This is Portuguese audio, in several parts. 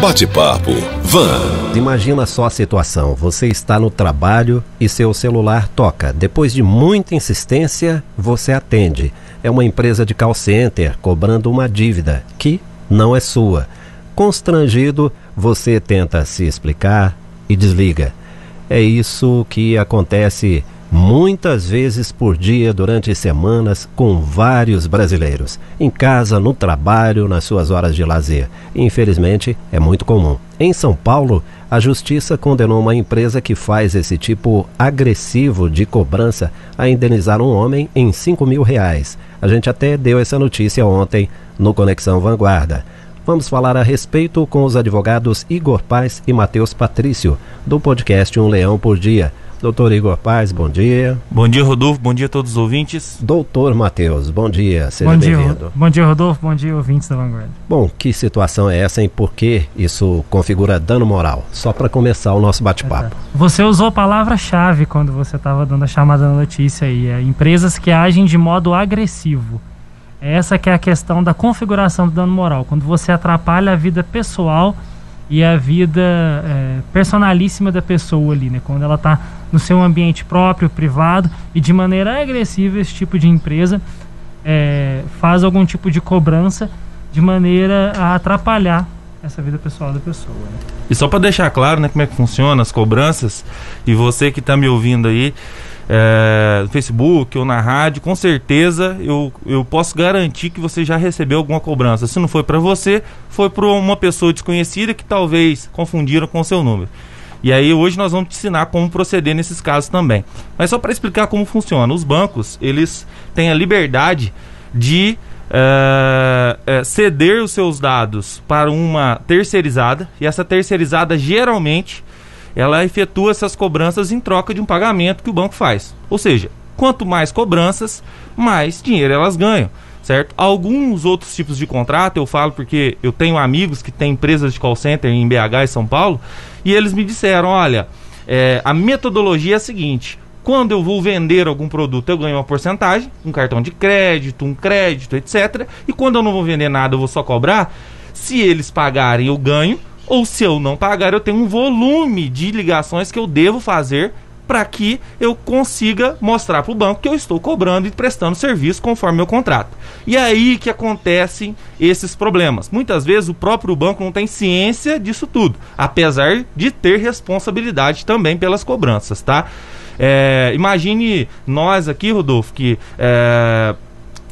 Bate-papo Van. Imagina só a situação: você está no trabalho e seu celular toca. Depois de muita insistência, você atende. É uma empresa de call center cobrando uma dívida que não é sua. Constrangido, você tenta se explicar e desliga. É isso que acontece muitas vezes por dia durante semanas com vários brasileiros, em casa, no trabalho, nas suas horas de lazer. Infelizmente, é muito comum. Em São Paulo, a justiça condenou uma empresa que faz esse tipo agressivo de cobrança a indenizar um homem em 5 mil reais. A gente até deu essa notícia ontem no Conexão Vanguarda. Vamos falar a respeito com os advogados Igor Paz e Matheus Patrício, do podcast Um Leão por Dia. Doutor Igor Paz, bom dia. Bom dia, Rodolfo. Bom dia a todos os ouvintes. Doutor Matheus, bom dia. Seja bem-vindo. Bom dia, Rodolfo. Bom dia, ouvintes da Vanguarda. Bom, que situação é essa e por que isso configura dano moral? Só para começar o nosso bate-papo. Você usou a palavra-chave quando você estava dando a chamada da notícia aí. É empresas que agem de modo agressivo. Essa que é a questão da configuração do dano moral. Quando você atrapalha a vida pessoal e a vida é, personalíssima da pessoa ali, né? Quando ela está no seu ambiente próprio, privado e de maneira agressiva esse tipo de empresa é, faz algum tipo de cobrança de maneira a atrapalhar essa vida pessoal da pessoa. Né? E só para deixar claro, né, como é que funciona as cobranças e você que está me ouvindo aí é, no Facebook ou na rádio, com certeza eu, eu posso garantir que você já recebeu alguma cobrança. Se não foi para você, foi para uma pessoa desconhecida que talvez confundiram com o seu número. E aí hoje nós vamos te ensinar como proceder nesses casos também. Mas só para explicar como funciona, os bancos eles têm a liberdade de é, é, ceder os seus dados para uma terceirizada e essa terceirizada geralmente ela efetua essas cobranças em troca de um pagamento que o banco faz. Ou seja, quanto mais cobranças, mais dinheiro elas ganham, certo? Alguns outros tipos de contrato, eu falo porque eu tenho amigos que têm empresas de call center em BH e São Paulo, e eles me disseram, olha, é, a metodologia é a seguinte, quando eu vou vender algum produto, eu ganho uma porcentagem, um cartão de crédito, um crédito, etc. E quando eu não vou vender nada, eu vou só cobrar. Se eles pagarem, eu ganho ou se eu não pagar, eu tenho um volume de ligações que eu devo fazer para que eu consiga mostrar para o banco que eu estou cobrando e prestando serviço conforme meu contrato. E é aí que acontecem esses problemas. Muitas vezes o próprio banco não tem ciência disso tudo, apesar de ter responsabilidade também pelas cobranças, tá? É, imagine nós aqui, Rodolfo, que é,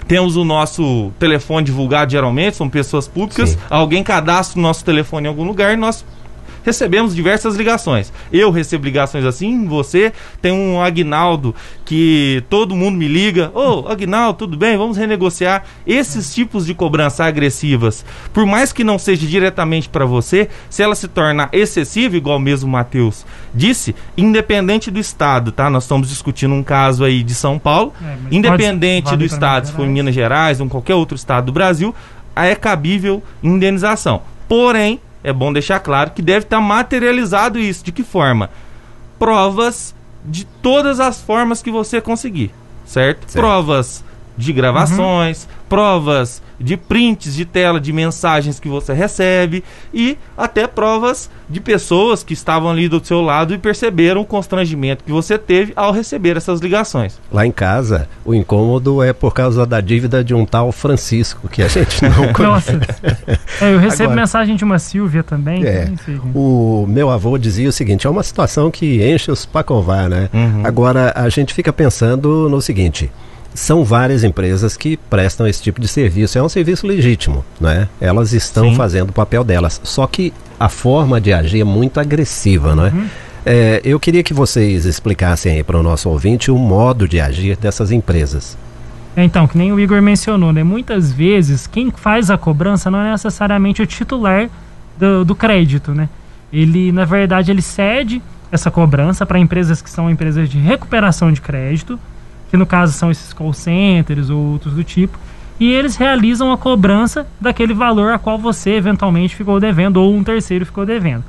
temos o nosso telefone divulgado geralmente, são pessoas públicas. Sim. Alguém cadastra o nosso telefone em algum lugar e nós recebemos diversas ligações. Eu recebo ligações assim, você tem um Agnaldo que todo mundo me liga, ô oh, Agnaldo, tudo bem? Vamos renegociar. Esses tipos de cobrança agressivas, por mais que não seja diretamente para você, se ela se torna excessiva, igual mesmo o Matheus disse, independente do estado, tá? Nós estamos discutindo um caso aí de São Paulo, é, independente vale do estado, se for em Minas Gerais ou em qualquer outro estado do Brasil, é cabível indenização. Porém, é bom deixar claro que deve estar materializado isso. De que forma? Provas de todas as formas que você conseguir, certo? certo. Provas de gravações, uhum. provas de prints de tela de mensagens que você recebe e até provas de pessoas que estavam ali do seu lado e perceberam o constrangimento que você teve ao receber essas ligações. Lá em casa, o incômodo é por causa da dívida de um tal Francisco, que a gente não conhece. É, eu recebo Agora, mensagem de uma Silvia também. É, o meu avô dizia o seguinte, é uma situação que enche os pacovar, né? Uhum. Agora, a gente fica pensando no seguinte são várias empresas que prestam esse tipo de serviço. É um serviço legítimo, né? Elas estão Sim. fazendo o papel delas. Só que a forma de agir é muito agressiva, não é? Uhum. é eu queria que vocês explicassem aí para o nosso ouvinte o modo de agir dessas empresas. É, então, que nem o Igor mencionou, né? Muitas vezes quem faz a cobrança não é necessariamente o titular do, do crédito, né? Ele, na verdade, ele cede essa cobrança para empresas que são empresas de recuperação de crédito que no caso são esses call centers ou outros do tipo, e eles realizam a cobrança daquele valor a qual você eventualmente ficou devendo ou um terceiro ficou devendo.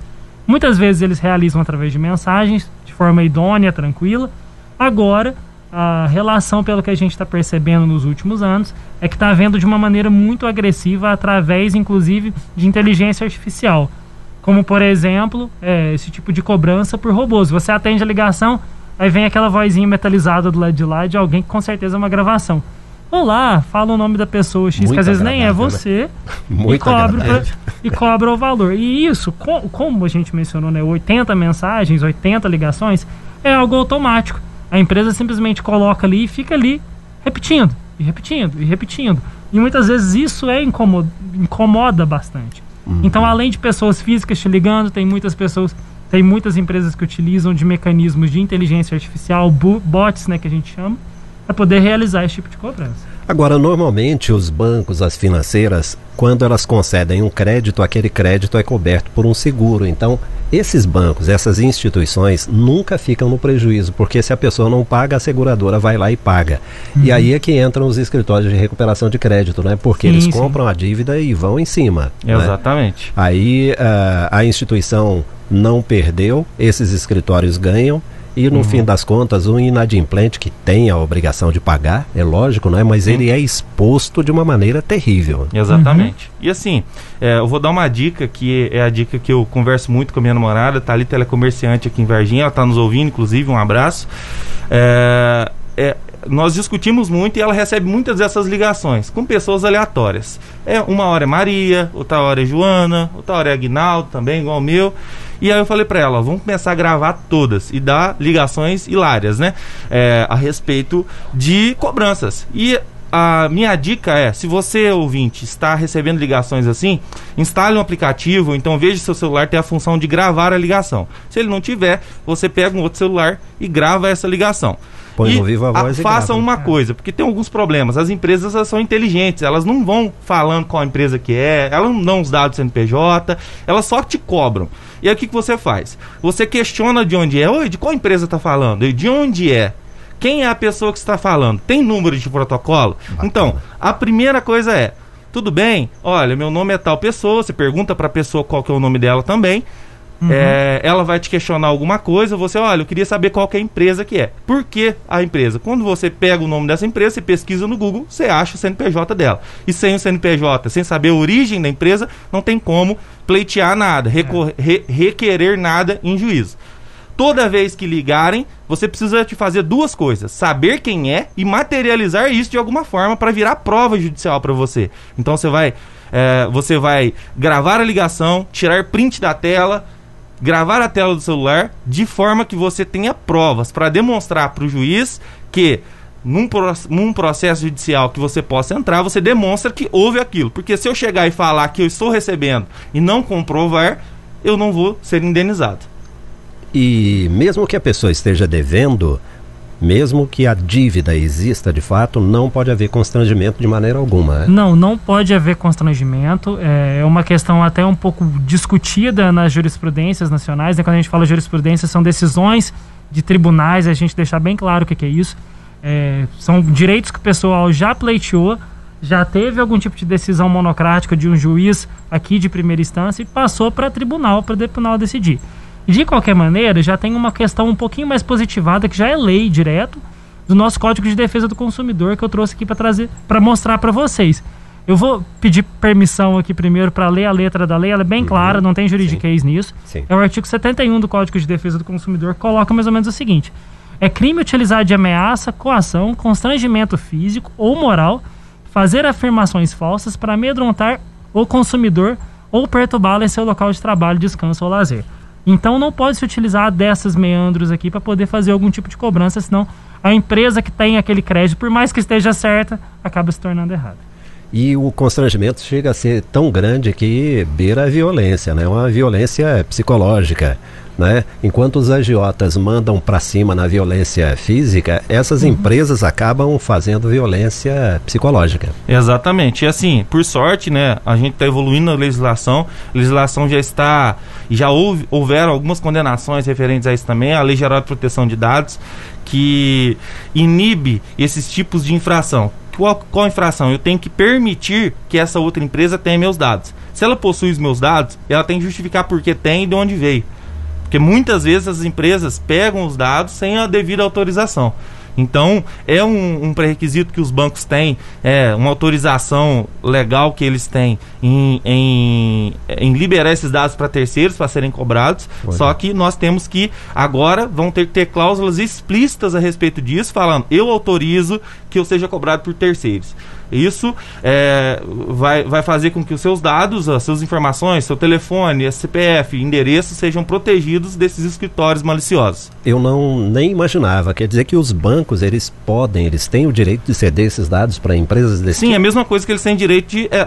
Muitas vezes eles realizam através de mensagens, de forma idônea, tranquila. Agora, a relação, pelo que a gente está percebendo nos últimos anos, é que está havendo de uma maneira muito agressiva, através inclusive de inteligência artificial. Como, por exemplo, é, esse tipo de cobrança por robôs. Você atende a ligação, aí vem aquela vozinha metalizada do lado de lá de alguém que com certeza é uma gravação. Olá, fala o nome da pessoa X, Muito que às vezes nem é agradável, né? você, e cobra, pra- e cobra o valor. E isso, co- como a gente mencionou, né, 80 mensagens, 80 ligações, é algo automático. A empresa simplesmente coloca ali e fica ali repetindo, e repetindo, e repetindo. E muitas vezes isso é incomoda, incomoda bastante. Então, além de pessoas físicas te ligando, tem muitas pessoas, tem muitas empresas que utilizam de mecanismos de inteligência artificial, bots, né, que a gente chama, para poder realizar esse tipo de cobrança. Agora, normalmente os bancos, as financeiras, quando elas concedem um crédito, aquele crédito é coberto por um seguro. Então, esses bancos, essas instituições nunca ficam no prejuízo, porque se a pessoa não paga, a seguradora vai lá e paga. Uhum. E aí é que entram os escritórios de recuperação de crédito, né? Porque Sim, eles sim. compram a dívida e vão em cima. né? Exatamente. Aí ah, a instituição não perdeu, esses escritórios ganham. E Uhum. no fim das contas, o inadimplente que tem a obrigação de pagar, é lógico, né? Mas ele é exposto de uma maneira terrível. Exatamente. E assim, é, eu vou dar uma dica que é a dica que eu converso muito com a minha namorada, tá ali telecomerciante aqui em Varginha, ela tá nos ouvindo, inclusive, um abraço. É, é, nós discutimos muito e ela recebe muitas dessas ligações com pessoas aleatórias. É, uma hora é Maria, outra hora é Joana, outra hora é Aguinaldo também, igual o meu. E aí eu falei pra ela, vamos começar a gravar todas e dar ligações hilárias, né? É, a respeito de cobranças. E a minha dica é, se você, ouvinte, está recebendo ligações assim, instale um aplicativo, então veja se seu celular tem a função de gravar a ligação. Se ele não tiver, você pega um outro celular e grava essa ligação. Põe E viva a- voz e façam uma coisa, porque tem alguns problemas. As empresas são inteligentes, elas não vão falando qual empresa que é, elas não dão os dados do CNPJ, elas só te cobram. E aí o que, que você faz? Você questiona de onde é, oi, de qual empresa está falando? E de onde é? Quem é a pessoa que está falando? Tem número de protocolo? Então, a primeira coisa é, tudo bem? Olha, meu nome é tal pessoa, você pergunta para a pessoa qual que é o nome dela também. É, ela vai te questionar alguma coisa, você, olha, eu queria saber qual que é a empresa que é. Por que a empresa? Quando você pega o nome dessa empresa, você pesquisa no Google, você acha o CNPJ dela. E sem o CNPJ, sem saber a origem da empresa, não tem como pleitear nada, recor- re- requerer nada em juízo. Toda vez que ligarem, você precisa te fazer duas coisas: saber quem é e materializar isso de alguma forma para virar prova judicial para você. Então você vai, é, você vai gravar a ligação, tirar print da tela, gravar a tela do celular, de forma que você tenha provas para demonstrar para o juiz que num, pro- num processo judicial que você possa entrar, você demonstra que houve aquilo. Porque se eu chegar e falar que eu estou recebendo e não comprovar, eu não vou ser indenizado. E mesmo que a pessoa esteja devendo, mesmo que a dívida exista de fato, não pode haver constrangimento de maneira alguma. Né? Não, não pode haver constrangimento. É uma questão até um pouco discutida nas jurisprudências nacionais. Né? Quando a gente fala jurisprudência, são decisões de tribunais, a gente deixar bem claro o que, que é isso. É, são direitos que o pessoal já pleiteou, já teve algum tipo de decisão monocrática de um juiz aqui de primeira instância e passou para tribunal, para o tribunal decidir. De qualquer maneira, já tem uma questão um pouquinho mais positivada, que já é lei direto, do nosso Código de Defesa do Consumidor que eu trouxe aqui para trazer, para mostrar para vocês. Eu vou pedir permissão aqui primeiro para ler a letra da lei, ela é bem clara, não tem juridiquês nisso. Sim. É o artigo 71 do Código de Defesa do Consumidor que coloca mais ou menos o seguinte: é crime utilizar de ameaça, coação, constrangimento físico ou moral, fazer afirmações falsas para amedrontar o consumidor ou perturbá-lo em seu local de trabalho, descanso ou lazer. Então não pode se utilizar dessas meandros aqui para poder fazer algum tipo de cobrança, senão a empresa que tem aquele crédito, por mais que esteja certa, acaba se tornando errada. E o constrangimento chega a ser tão grande que beira a violência, né? Uma violência psicológica, né? Enquanto os agiotas mandam para cima na violência física, essas empresas acabam fazendo violência psicológica. Exatamente. E assim, por sorte, né, a gente está evoluindo a legislação. A legislação já está. Já houve, houveram algumas condenações referentes a isso também. A Lei Geral de Proteção de Dados, que inibe esses tipos de infração. Qual, qual infração? Eu tenho que permitir que essa outra empresa tenha meus dados. Se ela possui os meus dados, ela tem que justificar por que tem e de onde veio. Porque muitas vezes as empresas pegam os dados sem a devida autorização. Então, é um, um pré-requisito que os bancos têm, é uma autorização legal que eles têm em, em, em liberar esses dados para terceiros para serem cobrados. Olha. Só que nós temos que agora vão ter que ter cláusulas explícitas a respeito disso, falando eu autorizo que eu seja cobrado por terceiros. Isso é, vai, vai fazer com que os seus dados, as suas informações, seu telefone, CPF, endereço sejam protegidos desses escritórios maliciosos. Eu não nem imaginava. Quer dizer que os bancos, eles podem, eles têm o direito de ceder esses dados para empresas desse Sim, é tipo? a mesma coisa que eles têm direito de é, é,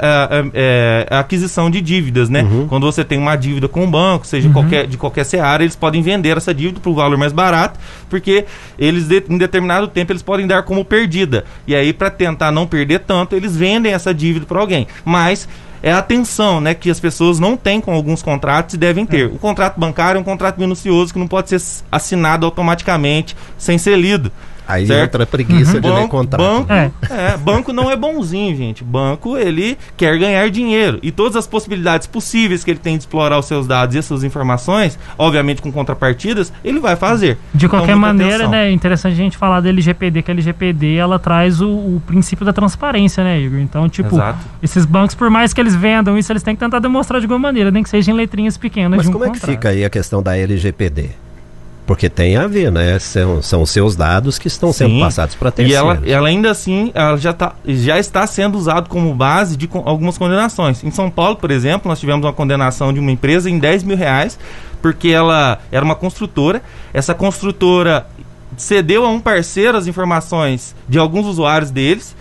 é, é, aquisição de dívidas, né? Uhum. Quando você tem uma dívida com um banco, seja qualquer, de qualquer seara, eles podem vender essa dívida por um valor mais barato, porque eles, de- em determinado tempo, eles podem dar como perdida. E aí, para tentar não perder tanto, eles vendem essa dívida para alguém. Mas é a atenção né, que as pessoas não têm com alguns contratos e devem ter. O contrato bancário é um contrato minucioso que não pode ser assinado automaticamente sem ser lido. Aí certo? entra a preguiça de ler Banco, contrato. banco, É. é, banco não é bonzinho, gente. Banco, ele quer ganhar dinheiro. E todas as possibilidades possíveis que ele tem de explorar os seus dados e as suas informações, obviamente com contrapartidas, ele vai fazer. De Então, qualquer maneira, atenção. né, é interessante a gente falar da LGPD, que a LGPD ela traz o, o princípio da transparência, né, Igor? Então, tipo, Exato. esses bancos, por mais que eles vendam isso, eles têm que tentar demonstrar de alguma maneira, nem que seja em letrinhas pequenas Mas de um como é que contrato. fica aí a questão da LGPD? Porque tem a ver, né? São, são os seus dados que estão sendo Sim. passados para E terceiros. ela, ela ainda assim, ela já, tá, já está sendo usado como base de algumas condenações. Em São Paulo, por exemplo, nós tivemos uma condenação de uma empresa em 10 mil reais, porque ela era uma construtora. Essa construtora cedeu a um parceiro as informações de alguns usuários deles.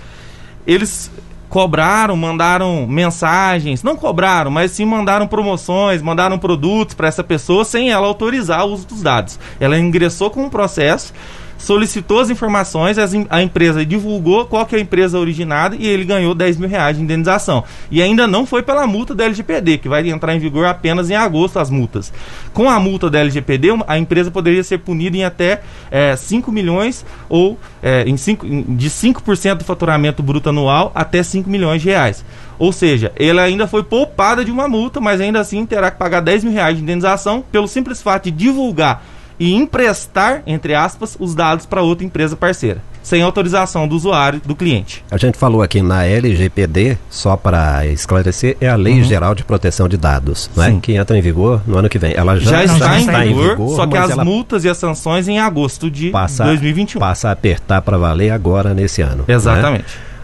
Eles cobraram, mandaram mensagens, não cobraram, mas sim mandaram promoções, mandaram produtos para essa pessoa sem ela autorizar o uso dos dados. Ela ingressou com um processo, solicitou as informações, as a empresa divulgou qual que é a empresa originada e ele ganhou 10 mil reais de indenização. E ainda não foi pela multa da LGPD, que vai entrar em vigor apenas em agosto as multas. Com a multa da LGPD, a empresa poderia ser punida em até eh, 5 milhões ou eh, em cinco, em- de 5% do faturamento bruto anual até 5 milhões de reais. Ou seja, ela ainda foi poupada de uma multa, mas ainda assim terá que pagar 10 mil reais de indenização pelo simples fato de divulgar e emprestar, entre aspas, os dados para outra empresa parceira, sem autorização do usuário, do cliente. A gente falou aqui na LGPD, só para esclarecer, é a Lei Geral de Proteção de Dados, é? Uhum. Sim. que entra em vigor no ano que vem. Ela já, Já, está, já em, está em vigor, só que as multas e as sanções em agosto de passa, 2021. passa a apertar para valer agora nesse ano. né?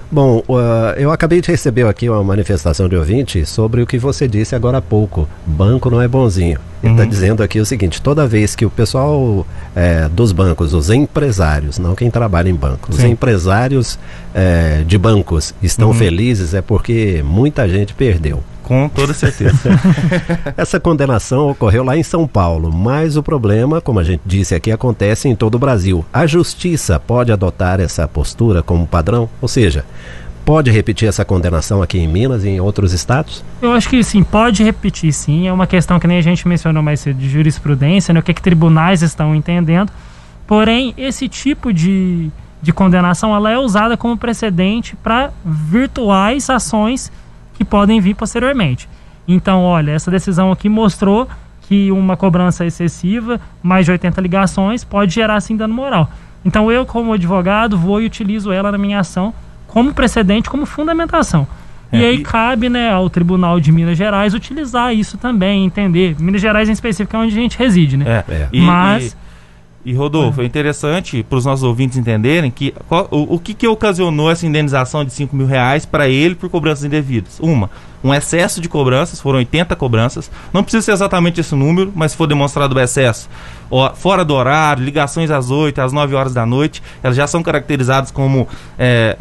Bom, uh, eu acabei de receber aqui uma manifestação de ouvinte sobre o que você disse agora há pouco. Banco não é bonzinho. Ele está Uhum. dizendo aqui o seguinte: toda vez que o pessoal eh, dos bancos, os empresários, não quem trabalha em banco, os Sim. empresários eh, de bancos estão Uhum. felizes é porque muita gente perdeu. Com toda certeza. Essa condenação ocorreu lá em São Paulo, mas o problema, como a gente disse aqui, acontece em todo o Brasil. A justiça pode adotar essa postura como padrão? Ou seja, pode repetir essa condenação aqui em Minas e em outros estados? Eu acho que sim, pode repetir sim. É uma questão que nem a gente mencionou mais cedo de jurisprudência, né? o que, que tribunais estão entendendo. Porém, esse tipo de, de condenação ela é usada como precedente para virtuais ações que podem vir posteriormente. Então, olha, essa decisão aqui mostrou que uma cobrança excessiva, mais de 80 ligações, pode gerar sim dano moral. Então, eu, como advogado, vou e utilizo ela na minha ação como precedente, como fundamentação. E É, aí e- cabe né, ao Tribunal de Minas Gerais utilizar isso também, entender. Minas Gerais em específico é onde a gente reside, né? É. É. E, Mas- E, e, Rodolfo, é interessante para os nossos ouvintes entenderem que qual- o, o que, que ocasionou essa indenização de 5 mil reais para ele por cobranças indevidas? Uma, um excesso de cobranças, foram 80 cobranças. Não precisa ser exatamente esse número, mas se for demonstrado o excesso, ó, fora do horário, ligações às 8, às 9 horas da noite, elas já são caracterizadas como é,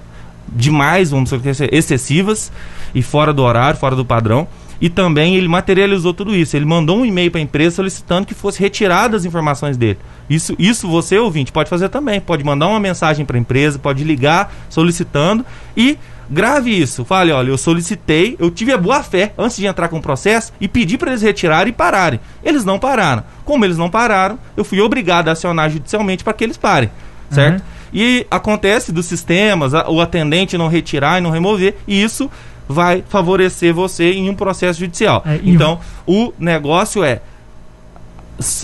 demais, vamos dizer, excessivas e fora do horário, fora do padrão. E também ele materializou tudo isso. Ele mandou um e-mail para a empresa solicitando que fosse retiradas as informações dele. Isso, isso você, ouvinte, pode fazer também. Pode mandar uma mensagem para a empresa, pode ligar solicitando e grave isso. Fale, olha, eu solicitei, eu tive a boa fé antes de entrar com o processo e pedi para eles retirarem e pararem. Eles não pararam. Como eles não pararam, eu fui obrigado a acionar judicialmente para que eles parem. Certo? E acontece dos sistemas, o atendente não retirar e não remover, e isso vai favorecer você em um processo judicial. É, então, o negócio é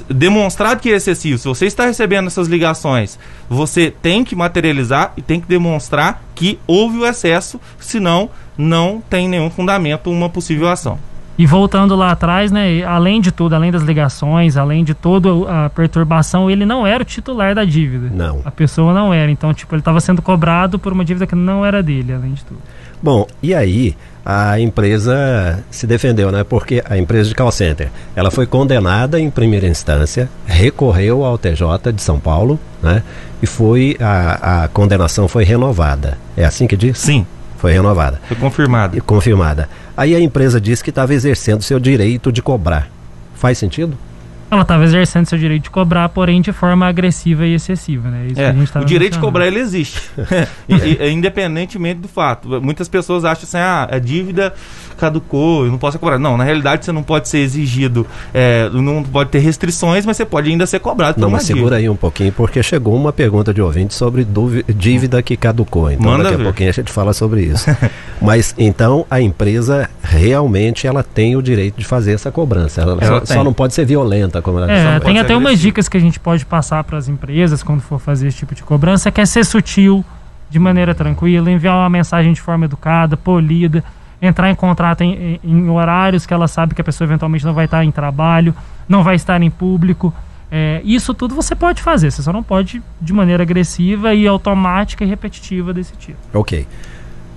demonstrado que é excessivo, se você está recebendo essas ligações, você tem que materializar e tem que demonstrar que houve o excesso, senão não tem nenhum fundamento uma possível ação. E voltando lá atrás, né, além de tudo, além das ligações, além de toda a perturbação, ele não era o titular da dívida. Não. A pessoa não era. Então, tipo, ele estava sendo cobrado por uma dívida que não era dele, além de tudo. Bom, e aí a empresa se defendeu, né? Porque a empresa de call center, ela foi condenada em primeira instância, recorreu ao TJ de São Paulo, né? E foi a, a condenação foi renovada. É assim que diz? Sim. Foi renovada. Foi confirmada. E confirmada. Aí a empresa disse que estava exercendo seu direito de cobrar. Faz sentido? Ela estava exercendo seu direito de cobrar, porém de forma agressiva e excessiva, né? Isso é, o direito de cobrar ele existe, e, e, independentemente do fato. Muitas pessoas acham assim, ah, a dívida caducou, eu não posso cobrar. Não, na realidade você não pode ser exigido, é, não pode ter restrições, mas você pode ainda ser cobrado. Não, mas segura aí um pouquinho, porque chegou uma pergunta de ouvinte sobre dívida que caducou. Então Manda daqui a ver. pouquinho a gente fala sobre isso. mas então a empresa realmente ela tem o direito de fazer essa cobrança. Ela, ela só, só, não pode ser violenta ela É, tem até umas dicas que a gente pode passar para as empresas quando for fazer esse tipo de cobrança, que é ser sutil, de maneira tranquila, enviar uma mensagem de forma educada, polida, entrar em contrato em, em, horários que ela sabe que a pessoa eventualmente não vai estar em trabalho, não vai estar em público. É, isso tudo você pode fazer, você só não pode de maneira agressiva e automática e repetitiva desse tipo. Ok.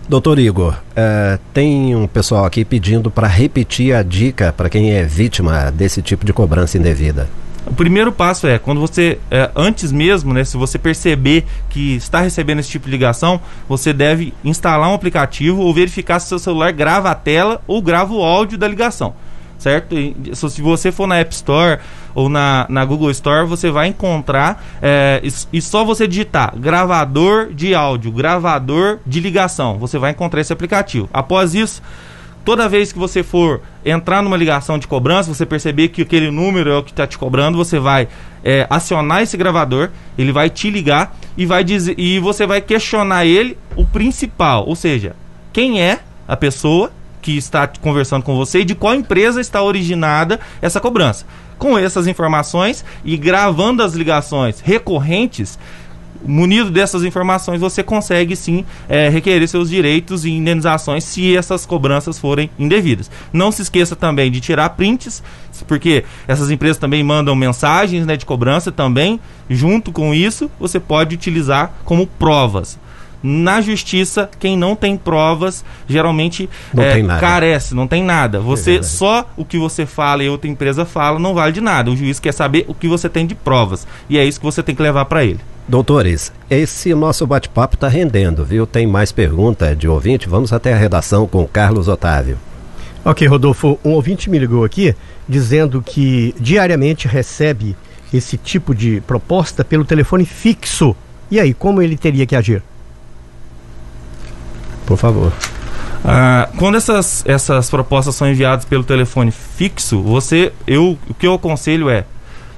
Doutor Igor, é, tem um pessoal aqui pedindo para repetir a dica para quem é vítima desse tipo de cobrança indevida. O primeiro passo é quando você, é, antes mesmo, né, se você perceber que está recebendo esse tipo de ligação, você deve instalar um aplicativo ou verificar se seu celular grava a tela ou grava o áudio da ligação certo? E, se você for na App Store ou na, na Google Store, você vai encontrar é, e, e, só você digitar gravador de áudio, gravador de ligação, você vai encontrar esse aplicativo. Após isso, toda vez que você for entrar numa ligação de cobrança, você perceber que aquele número é o que está te cobrando, você vai é, acionar esse gravador, ele vai te ligar e vai dizer e você vai questionar ele o principal, ou seja, quem é a pessoa que está conversando com você e de qual empresa está originada essa cobrança. Com essas informações e gravando as ligações recorrentes, munido dessas informações, você consegue sim é, requerer seus direitos e indenizações se essas cobranças forem indevidas. Não se esqueça também de tirar prints, porque essas empresas também mandam mensagens né, de cobrança também. Junto com isso, você pode utilizar como provas. Na justiça, quem não tem provas geralmente não é, carece, não tem nada. Você é só o que você fala e outra empresa fala não vale de nada. O juiz quer saber o que você tem de provas e é isso que você tem que levar para ele. Doutores, esse nosso bate-papo está rendendo, viu? Tem mais pergunta de ouvinte? Vamos até a redação com o Carlos Otávio. Ok, Rodolfo, um ouvinte me ligou aqui dizendo que diariamente recebe esse tipo de proposta pelo telefone fixo. E aí, como ele teria que agir? Por favor. Ah, quando essas, essas propostas são enviadas pelo telefone fixo, você, eu, o que eu aconselho é,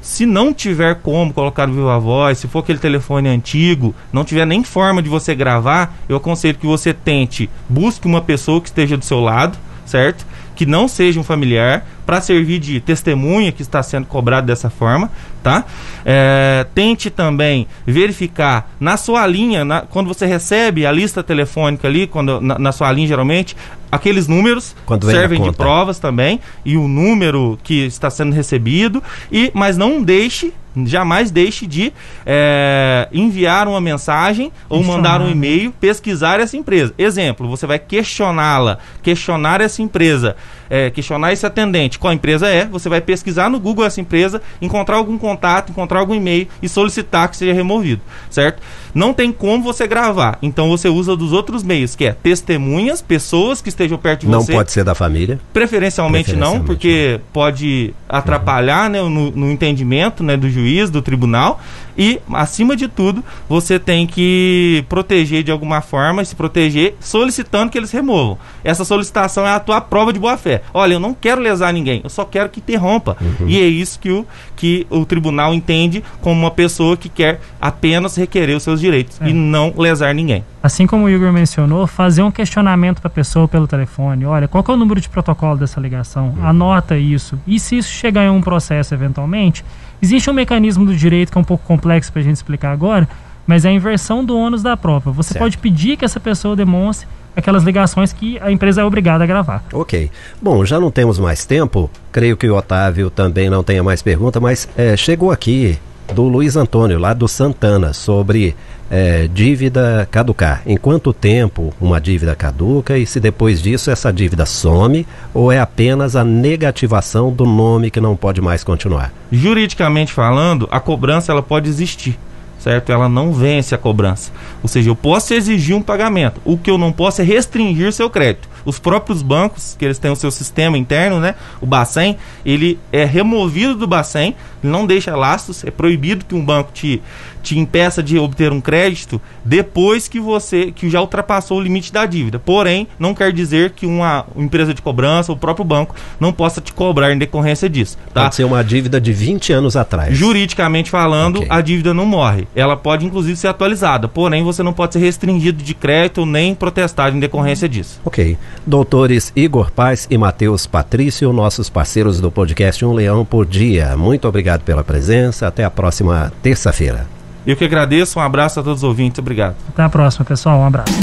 se não tiver como colocar no Viva Voz, se for aquele telefone antigo, não tiver nem forma de você gravar, eu aconselho que você tente, busque uma pessoa que esteja do seu lado, certo? Que não seja um familiar, para servir de testemunha que está sendo cobrado dessa forma, tá? É, tente também verificar na sua linha, na, quando você recebe a lista telefônica ali, quando, na, na sua linha geralmente, aqueles números quando servem de provas também e o número que está sendo recebido e mas não deixe jamais deixe de é, enviar uma mensagem ou mandar um e-mail, pesquisar essa empresa. Exemplo, você vai questioná-la, questionar essa empresa, é, questionar esse atendente qual empresa é, você vai pesquisar no Google essa empresa, encontrar algum contato, encontrar algum e-mail e solicitar que seja removido, certo? Não tem como você gravar, então você usa dos outros meios, que é testemunhas, pessoas que estejam perto de não você. Não pode ser da família? Preferencialmente, Preferencialmente não, porque não. pode atrapalhar uhum. né, no, no entendimento né, do juiz, do tribunal, e, acima de tudo, você tem que proteger de alguma forma, se proteger solicitando que eles removam. Essa solicitação é a tua prova de boa-fé. Olha, eu não quero lesar ninguém, eu só quero que interrompa. Uhum. E é isso que o, que o tribunal entende como uma pessoa que quer apenas requerer os seus direitos é. e não lesar ninguém. Assim como o Igor mencionou, fazer um questionamento para a pessoa pelo telefone. Olha, qual é o número de protocolo dessa ligação? Uhum. Anota isso. E se isso chegar em um processo eventualmente, existe um mecanismo do direito que é um pouco complexo para a gente explicar agora, mas é a inversão do ônus da prova. Você Certo. pode pedir que essa pessoa demonstre aquelas ligações que a empresa é obrigada a gravar. Ok. Bom, já não temos mais tempo. Creio que o Otávio também não tenha mais pergunta, mas é, chegou aqui do Luiz Antônio, lá do Santana, sobre é, dívida caducar. Em quanto tempo uma dívida caduca e se depois disso essa dívida some ou é apenas a negativação do nome que não pode mais continuar? Juridicamente falando, a cobrança ela pode existir, certo? Ela não vence a cobrança. Ou seja, eu posso exigir um pagamento. O que eu não posso é restringir seu crédito. Os próprios bancos, que eles têm o seu sistema interno, né? O Bacen, ele é removido do Bacen, não deixa lastros, é proibido que um banco te, te impeça de obter um crédito depois que você que já ultrapassou o limite da dívida. Porém, não quer dizer que uma empresa de cobrança, o próprio banco, não possa te cobrar em decorrência disso, tá? Pode ser uma dívida de 20 anos atrás. Juridicamente falando, Ok. a dívida não morre. Ela pode, inclusive, ser atualizada. Porém, você não pode ser restringido de crédito nem protestado em decorrência disso. Ok. Doutores Igor Paz e Matheus Patrício, nossos parceiros do podcast Um Leão por Dia. Muito obrigado pela presença. Até a próxima terça-feira. Eu que agradeço. Um abraço a todos os ouvintes. Obrigado. Até a próxima, pessoal. Um abraço.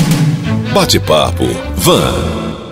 Bate-papo Van.